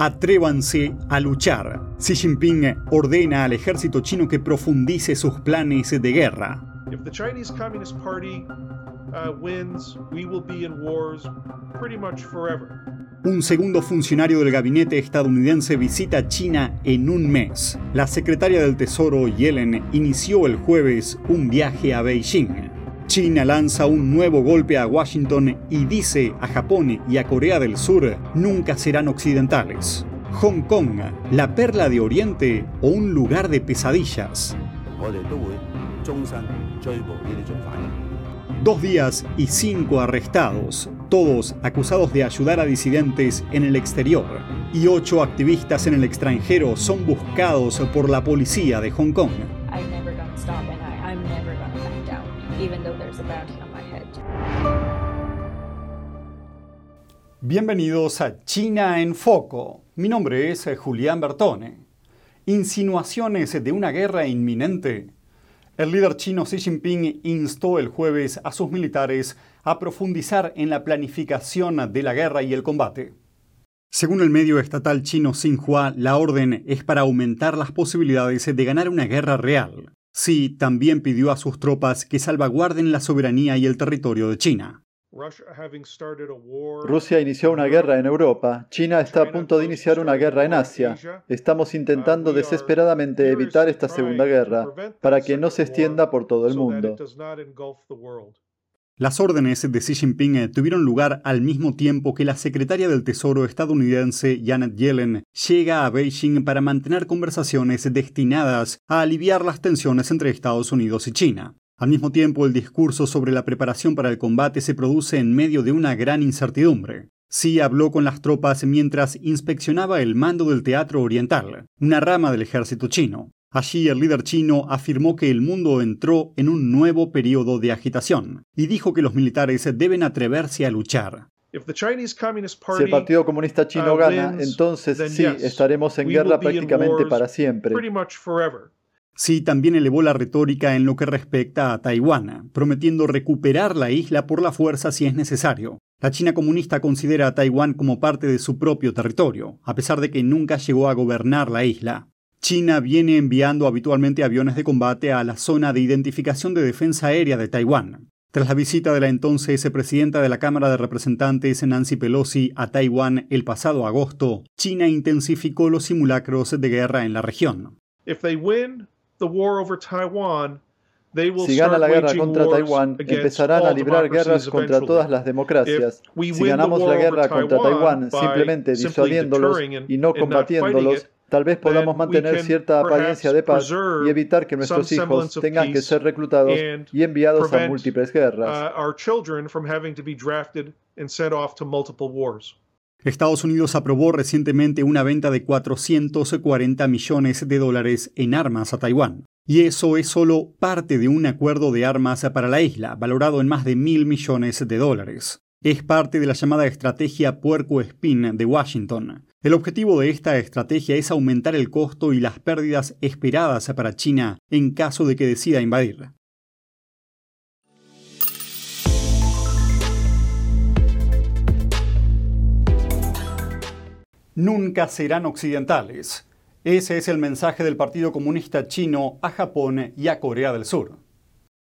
Atrévanse a luchar. Xi Jinping ordena al ejército chino que profundice sus planes de guerra. If the Chinese Communist Party uh, wins, we will be in wars pretty much forever. Un segundo funcionario del gabinete estadounidense visita China en un mes. La secretaria del Tesoro, Yellen, inició el jueves un viaje a Beijing. China lanza un nuevo golpe a Washington y dice a Japón y a Corea del Sur nunca serán occidentales. Hong Kong, la perla de Oriente o un lugar de pesadillas. Dos días y cinco arrestados, todos acusados de ayudar a disidentes en el exterior. Y ocho activistas en el extranjero son buscados por la policía de Hong Kong. Bienvenidos a China en Foco. Mi nombre es Julián Bertone. Insinuaciones de una guerra inminente. El líder chino Xi Jinping instó el jueves a sus militares a profundizar en la planificación de la guerra y el combate. Según el medio estatal chino Xinhua, la orden es para aumentar las posibilidades de ganar una guerra real. Xi también pidió a sus tropas que salvaguarden la soberanía y el territorio de China. Rusia inició una guerra en Europa, China está a punto de iniciar una guerra en Asia. Estamos intentando desesperadamente evitar esta segunda guerra para que no se extienda por todo el mundo. Las órdenes de Xi Jinping tuvieron lugar al mismo tiempo que la secretaria del Tesoro estadounidense Janet Yellen llega a Beijing para mantener conversaciones destinadas a aliviar las tensiones entre Estados Unidos y China. Al mismo tiempo, el discurso sobre la preparación para el combate se produce en medio de una gran incertidumbre. Xi habló con las tropas mientras inspeccionaba el mando del Teatro Oriental, una rama del ejército chino. Allí el líder chino afirmó que el mundo entró en un nuevo periodo de agitación y dijo que los militares deben atreverse a luchar. Si el Partido Comunista Chino uh, gana, entonces sí, estaremos en guerra prácticamente para siempre. Xi también elevó la retórica en lo que respecta a Taiwán, prometiendo recuperar la isla por la fuerza si es necesario. La China comunista considera a Taiwán como parte de su propio territorio, a pesar de que nunca llegó a gobernar la isla. China viene enviando habitualmente aviones de combate a la zona de identificación de defensa aérea de Taiwán. Tras la visita de la entonces presidenta de la Cámara de Representantes Nancy Pelosi a Taiwán el pasado agosto, China intensificó los simulacros de guerra en la región. Si gana la guerra contra Taiwán, empezarán a librar guerras contra todas las democracias. Si ganamos la guerra contra Taiwán simplemente disuadiéndolos y no combatiéndolos, tal vez podamos mantener cierta apariencia de paz y evitar que nuestros hijos tengan que ser reclutados y enviados a múltiples guerras. Estados Unidos aprobó recientemente una venta de 440 millones de dólares en armas a Taiwán. Y eso es solo parte de un acuerdo de armas para la isla, valorado en más de mil millones de dólares. Es parte de la llamada estrategia puerco espín de Washington. El objetivo de esta estrategia es aumentar el costo y las pérdidas esperadas para China en caso de que decida invadir. Nunca serán occidentales. Ese es el mensaje del Partido Comunista Chino a Japón y a Corea del Sur.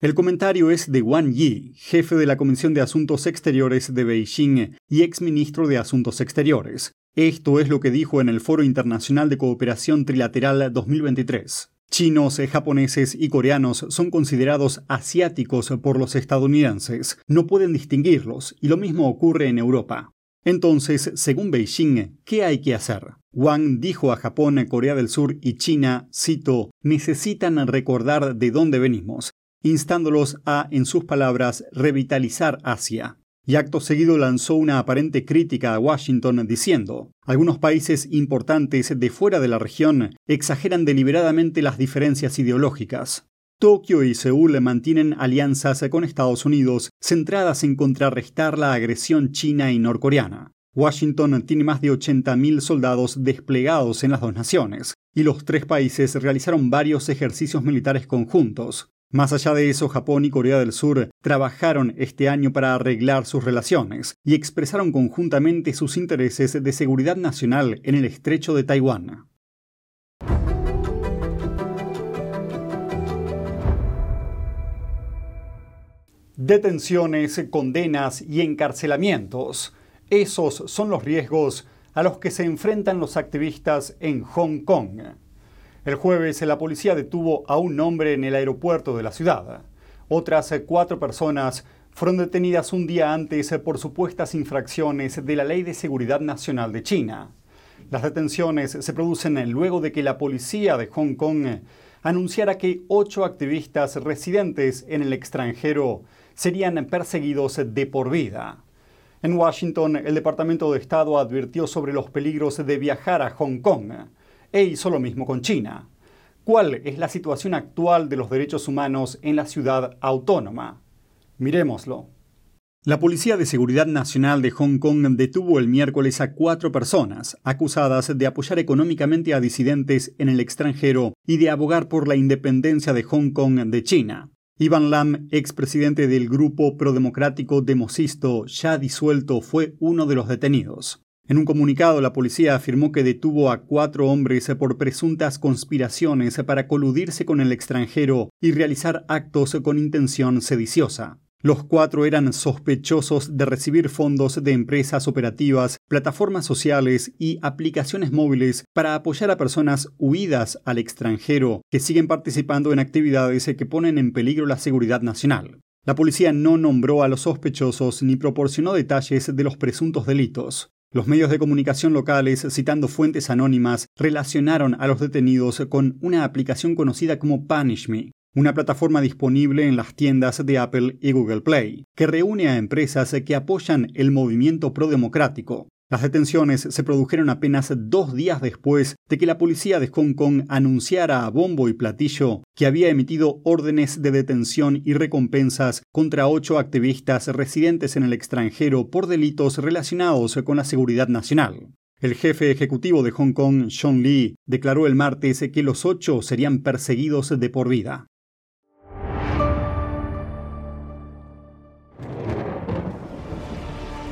El comentario es de Wang Yi, jefe de la Comisión de Asuntos Exteriores de Beijing y exministro de Asuntos Exteriores. Esto es lo que dijo en el Foro Internacional de Cooperación Trilateral 2023. Chinos, japoneses y coreanos son considerados asiáticos por los estadounidenses. No pueden distinguirlos, y lo mismo ocurre en Europa. Entonces, según Beijing, ¿qué hay que hacer? Wang dijo a Japón, Corea del Sur y China, cito, necesitan recordar de dónde venimos, instándolos a, en sus palabras, revitalizar Asia. Y acto seguido lanzó una aparente crítica a Washington diciendo, algunos países importantes de fuera de la región exageran deliberadamente las diferencias ideológicas. Tokio y Seúl mantienen alianzas con Estados Unidos centradas en contrarrestar la agresión china y norcoreana. Washington tiene más de 80.000 soldados desplegados en las dos naciones, y los tres países realizaron varios ejercicios militares conjuntos. Más allá de eso, Japón y Corea del Sur trabajaron este año para arreglar sus relaciones y expresaron conjuntamente sus intereses de seguridad nacional en el estrecho de Taiwán. Detenciones, condenas y encarcelamientos. Esos son los riesgos a los que se enfrentan los activistas en Hong Kong. El jueves la policía detuvo a un hombre en el aeropuerto de la ciudad. Otras cuatro personas fueron detenidas un día antes por supuestas infracciones de la Ley de Seguridad Nacional de China. Las detenciones se producen luego de que la policía de Hong Kong anunciara que ocho activistas residentes en el extranjero serían perseguidos de por vida. En Washington, el Departamento de Estado advirtió sobre los peligros de viajar a Hong Kong e hizo lo mismo con China. ¿Cuál es la situación actual de los derechos humanos en la ciudad autónoma? Miremoslo. La Policía de Seguridad Nacional de Hong Kong detuvo el miércoles a cuatro personas acusadas de apoyar económicamente a disidentes en el extranjero y de abogar por la independencia de Hong Kong de China. Ivan Lam, expresidente del grupo prodemocrático Demosisto, ya disuelto, fue uno de los detenidos. En un comunicado, la policía afirmó que detuvo a cuatro hombres por presuntas conspiraciones para coludirse con el extranjero y realizar actos con intención sediciosa. Los cuatro eran sospechosos de recibir fondos de empresas operativas, plataformas sociales y aplicaciones móviles para apoyar a personas huidas al extranjero que siguen participando en actividades que ponen en peligro la seguridad nacional. La policía no nombró a los sospechosos ni proporcionó detalles de los presuntos delitos. Los medios de comunicación locales, citando fuentes anónimas, relacionaron a los detenidos con una aplicación conocida como Punish Me, una plataforma disponible en las tiendas de Apple y Google Play, que reúne a empresas que apoyan el movimiento prodemocrático. Las detenciones se produjeron apenas dos días después de que la policía de Hong Kong anunciara a bombo y platillo que había emitido órdenes de detención y recompensas contra ocho activistas residentes en el extranjero por delitos relacionados con la seguridad nacional. El jefe ejecutivo de Hong Kong, Sean Lee, declaró el martes que los ocho serían perseguidos de por vida.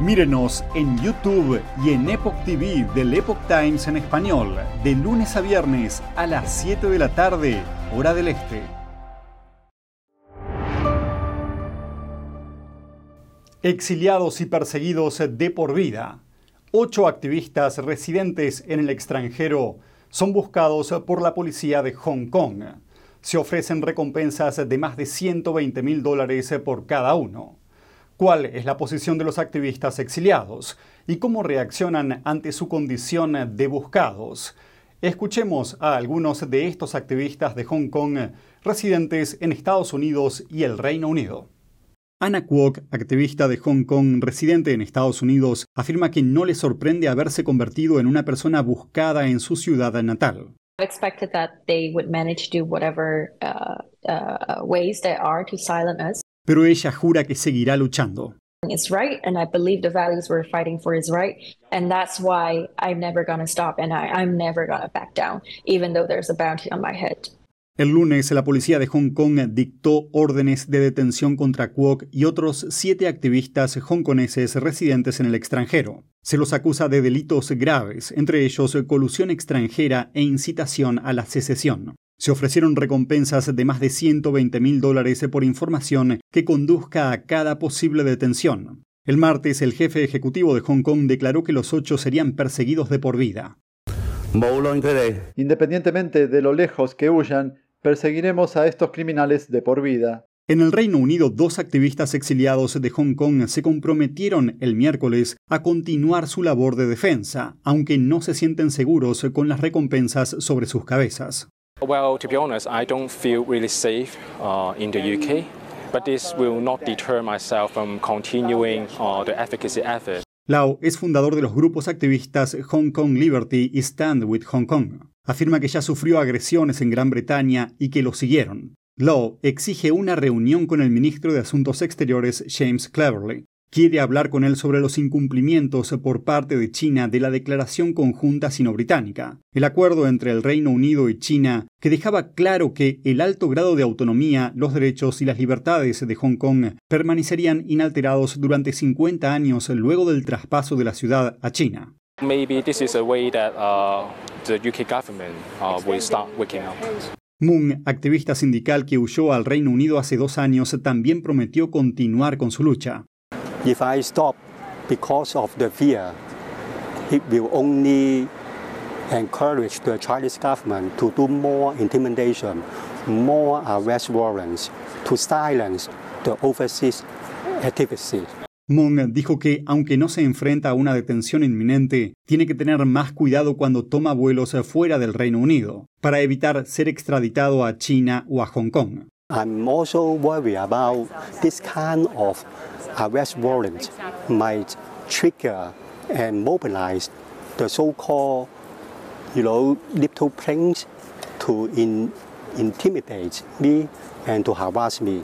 Mírenos en YouTube y en Epoch TV del Epoch Times en español, de lunes a viernes a las 7 de la tarde, hora del este. Exiliados y perseguidos de por vida. Ocho activistas residentes en el extranjero son buscados por la policía de Hong Kong. Se ofrecen recompensas de más de 120 mil dólares por cada uno cuál es la posición de los activistas exiliados y cómo reaccionan ante su condición de buscados. Escuchemos a algunos de estos activistas de Hong Kong residentes en Estados Unidos y el Reino Unido. Anna Kwok, activista de Hong Kong residente en Estados Unidos, afirma que no le sorprende haberse convertido en una persona buscada en su ciudad natal. Pero ella jura que seguirá luchando. It's right, and I believe the values we're fighting for is right, and that's why I'm never gonna stop, and I, I'm never gonna back down, even though there's a bounty on my head. El lunes, la policía de Hong Kong dictó órdenes de detención contra Kwok y otros siete activistas hongkoneses residentes en el extranjero. Se los acusa de delitos graves, entre ellos colusión extranjera e incitación a la secesión. Se ofrecieron recompensas de más de 120 mil dólares por información que conduzca a cada posible detención. El martes, el jefe ejecutivo de Hong Kong declaró que los ocho serían perseguidos de por vida. Independientemente de lo lejos que huyan, perseguiremos a estos criminales de por vida. En el Reino Unido, dos activistas exiliados de Hong Kong se comprometieron el miércoles a continuar su labor de defensa, aunque no se sienten seguros con las recompensas sobre sus cabezas. Well, to be honest, I don't feel really safe uh, in the UK But this will not deter myself from continuing uh, the advocacy effort. Lau es fundador de los grupos activistas Hong Kong Liberty y Stand with Hong Kong. Afirma que ya sufrió agresiones en Gran Bretaña y que lo siguieron. Lau exige una reunión con el ministro de Asuntos Exteriores James Cleverly quiere hablar con él sobre los incumplimientos por parte de China de la Declaración Conjunta Sino-Británica, el acuerdo entre el Reino Unido y China que dejaba claro que el alto grado de autonomía, los derechos y las libertades de Hong Kong permanecerían inalterados durante 50 años luego del traspaso de la ciudad a China. Moon, activista sindical que huyó al Reino Unido hace dos años, también prometió continuar con su lucha. If I stop because of the fear, it will only encourage the Chinese government to do more intimidation, more arrest warrants to silence the overseas activities. Moon dijo que, aunque no se enfrenta a una detención inminente, tiene que tener más cuidado cuando toma vuelos fuera del Reino Unido, para evitar ser extraditado a China o a Hong Kong. I'm also worried about this kind of arrest warrant might trigger and mobilize the so-called, you know, little planes to in, intimidate me and to harass me.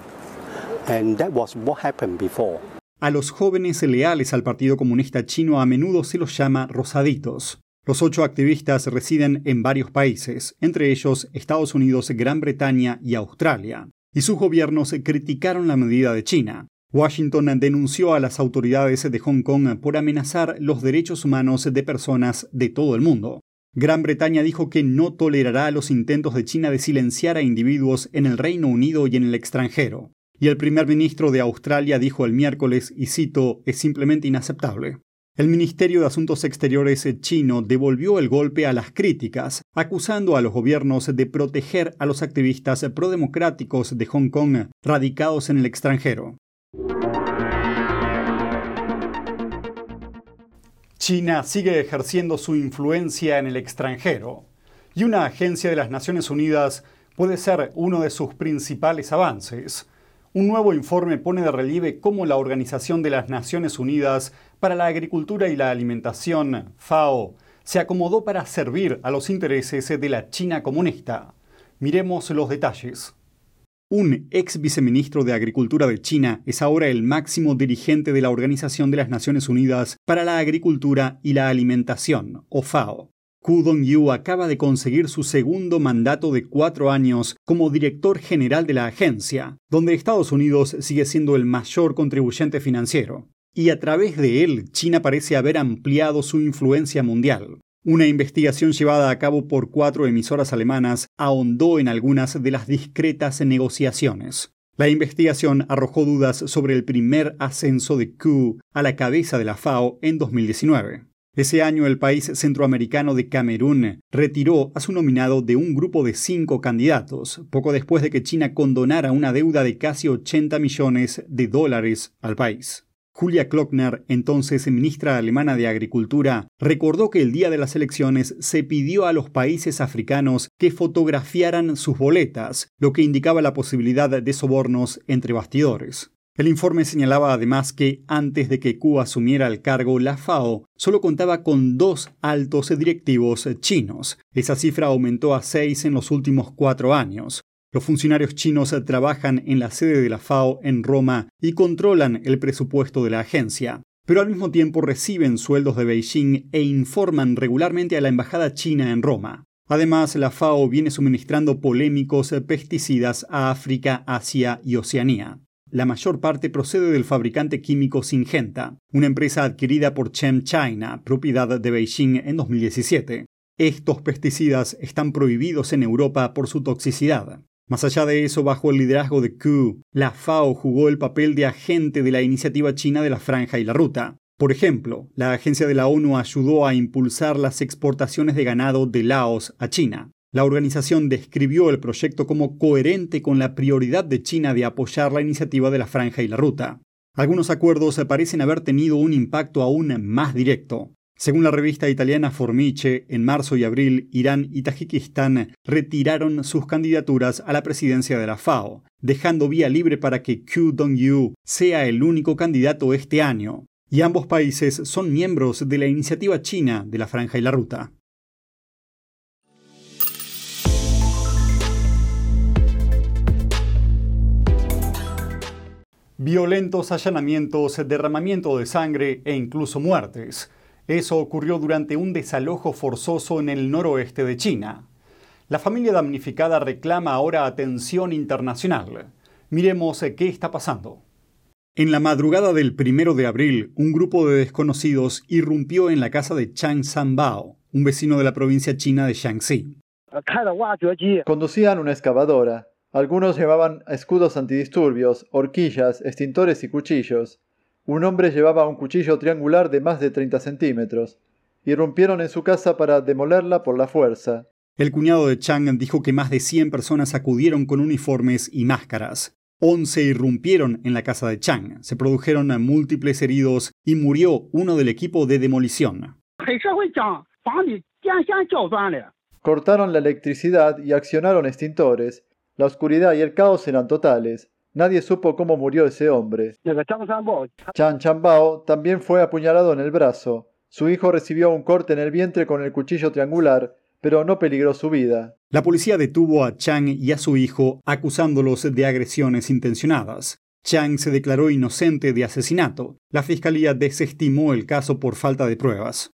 And that was what happened before. A los jóvenes leales al Partido Comunista Chino a menudo se los llama rosaditos. Los ocho activistas residen en varios países, entre ellos Estados Unidos, Gran Bretaña y Australia, y sus gobiernos criticaron la medida de China, Washington denunció a las autoridades de Hong Kong por amenazar los derechos humanos de personas de todo el mundo. Gran Bretaña dijo que no tolerará los intentos de China de silenciar a individuos en el Reino Unido y en el extranjero. Y el primer ministro de Australia dijo el miércoles, y cito, es simplemente inaceptable. El Ministerio de Asuntos Exteriores chino devolvió el golpe a las críticas, acusando a los gobiernos de proteger a los activistas prodemocráticos de Hong Kong radicados en el extranjero. China sigue ejerciendo su influencia en el extranjero y una agencia de las Naciones Unidas puede ser uno de sus principales avances. Un nuevo informe pone de relieve cómo la Organización de las Naciones Unidas para la Agricultura y la Alimentación, FAO, se acomodó para servir a los intereses de la China comunista. Miremos los detalles. Un ex viceministro de Agricultura de China es ahora el máximo dirigente de la Organización de las Naciones Unidas para la Agricultura y la Alimentación, o FAO. Ku Dong-yu acaba de conseguir su segundo mandato de cuatro años como director general de la agencia, donde Estados Unidos sigue siendo el mayor contribuyente financiero. Y a través de él, China parece haber ampliado su influencia mundial. Una investigación llevada a cabo por cuatro emisoras alemanas ahondó en algunas de las discretas negociaciones. La investigación arrojó dudas sobre el primer ascenso de Q a la cabeza de la FAO en 2019. Ese año el país centroamericano de Camerún retiró a su nominado de un grupo de cinco candidatos, poco después de que China condonara una deuda de casi 80 millones de dólares al país. Julia Klockner, entonces ministra alemana de Agricultura, recordó que el día de las elecciones se pidió a los países africanos que fotografiaran sus boletas, lo que indicaba la posibilidad de sobornos entre bastidores. El informe señalaba además que antes de que Cuba asumiera el cargo, la FAO solo contaba con dos altos directivos chinos. Esa cifra aumentó a seis en los últimos cuatro años. Los funcionarios chinos trabajan en la sede de la FAO en Roma y controlan el presupuesto de la agencia, pero al mismo tiempo reciben sueldos de Beijing e informan regularmente a la embajada china en Roma. Además, la FAO viene suministrando polémicos pesticidas a África, Asia y Oceanía. La mayor parte procede del fabricante químico Syngenta, una empresa adquirida por Chem China, propiedad de Beijing en 2017. Estos pesticidas están prohibidos en Europa por su toxicidad. Más allá de eso, bajo el liderazgo de Ku, la FAO jugó el papel de agente de la iniciativa china de la Franja y la Ruta. Por ejemplo, la agencia de la ONU ayudó a impulsar las exportaciones de ganado de Laos a China. La organización describió el proyecto como coherente con la prioridad de China de apoyar la iniciativa de la Franja y la Ruta. Algunos acuerdos parecen haber tenido un impacto aún más directo. Según la revista italiana Formiche, en marzo y abril, Irán y Tajikistán retiraron sus candidaturas a la presidencia de la FAO, dejando vía libre para que Q Dong-yu sea el único candidato este año. Y ambos países son miembros de la iniciativa china de la Franja y la Ruta. Violentos allanamientos, derramamiento de sangre e incluso muertes eso ocurrió durante un desalojo forzoso en el noroeste de China. La familia damnificada reclama ahora atención internacional. Miremos eh, qué está pasando. En la madrugada del primero de abril, un grupo de desconocidos irrumpió en la casa de Chang Sanbao, un vecino de la provincia china de Shaanxi. Conducían una excavadora. Algunos llevaban escudos antidisturbios, horquillas, extintores y cuchillos. Un hombre llevaba un cuchillo triangular de más de 30 centímetros. Irrumpieron en su casa para demolerla por la fuerza. El cuñado de Chang dijo que más de 100 personas acudieron con uniformes y máscaras. 11 irrumpieron en la casa de Chang. Se produjeron múltiples heridos y murió uno del equipo de demolición. Cortaron la electricidad y accionaron extintores. La oscuridad y el caos eran totales. Nadie supo cómo murió ese hombre. Chan Chambao también fue apuñalado en el brazo. Su hijo recibió un corte en el vientre con el cuchillo triangular, pero no peligró su vida. La policía detuvo a Chang y a su hijo acusándolos de agresiones intencionadas. Chang se declaró inocente de asesinato. La fiscalía desestimó el caso por falta de pruebas.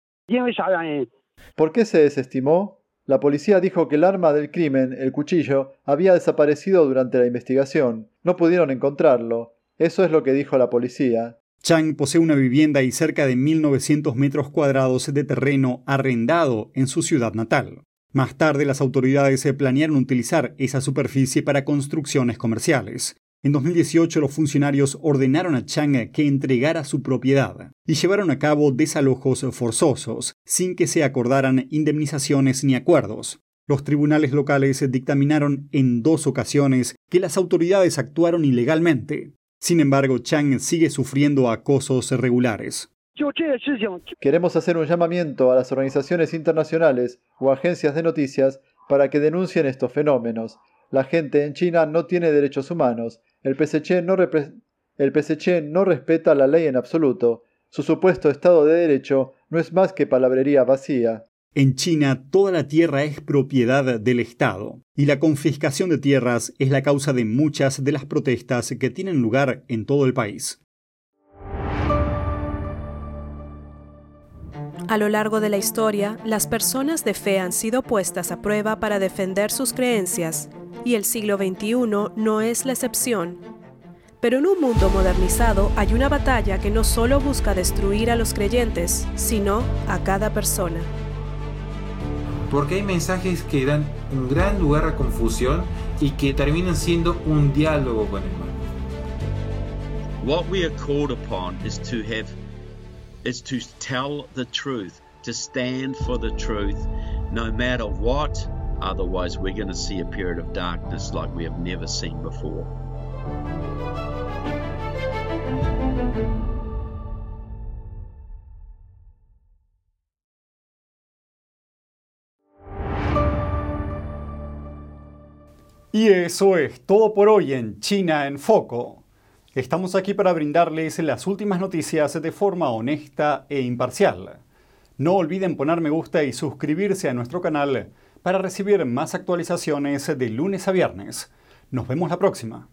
¿Por qué se desestimó? La policía dijo que el arma del crimen, el cuchillo, había desaparecido durante la investigación. No pudieron encontrarlo. Eso es lo que dijo la policía. Chang posee una vivienda y cerca de 1.900 metros cuadrados de terreno arrendado en su ciudad natal. Más tarde las autoridades planearon utilizar esa superficie para construcciones comerciales. En 2018 los funcionarios ordenaron a Chang que entregara su propiedad y llevaron a cabo desalojos forzosos, sin que se acordaran indemnizaciones ni acuerdos. Los tribunales locales dictaminaron en dos ocasiones que las autoridades actuaron ilegalmente. Sin embargo, Chang sigue sufriendo acosos regulares. Queremos hacer un llamamiento a las organizaciones internacionales o agencias de noticias para que denuncien estos fenómenos. La gente en China no tiene derechos humanos el PSC no, no respeta la ley en absoluto. Su supuesto Estado de Derecho no es más que palabrería vacía. En China, toda la tierra es propiedad del Estado, y la confiscación de tierras es la causa de muchas de las protestas que tienen lugar en todo el país. A lo largo de la historia, las personas de fe han sido puestas a prueba para defender sus creencias y el siglo XXI no es la excepción. Pero en un mundo modernizado hay una batalla que no solo busca destruir a los creyentes, sino a cada persona. Porque hay mensajes que dan un gran lugar a confusión y que terminan siendo un diálogo con el mal. What we are called upon is to have is to tell the truth, to stand for the truth, no matter what Otherwise, we're going to see a period of darkness like we have never seen before. Y eso es todo por hoy en China en Foco. Estamos aquí para brindarles las últimas noticias de forma honesta e imparcial. No olviden poner me gusta y suscribirse a nuestro canal para recibir más actualizaciones de lunes a viernes. Nos vemos la próxima.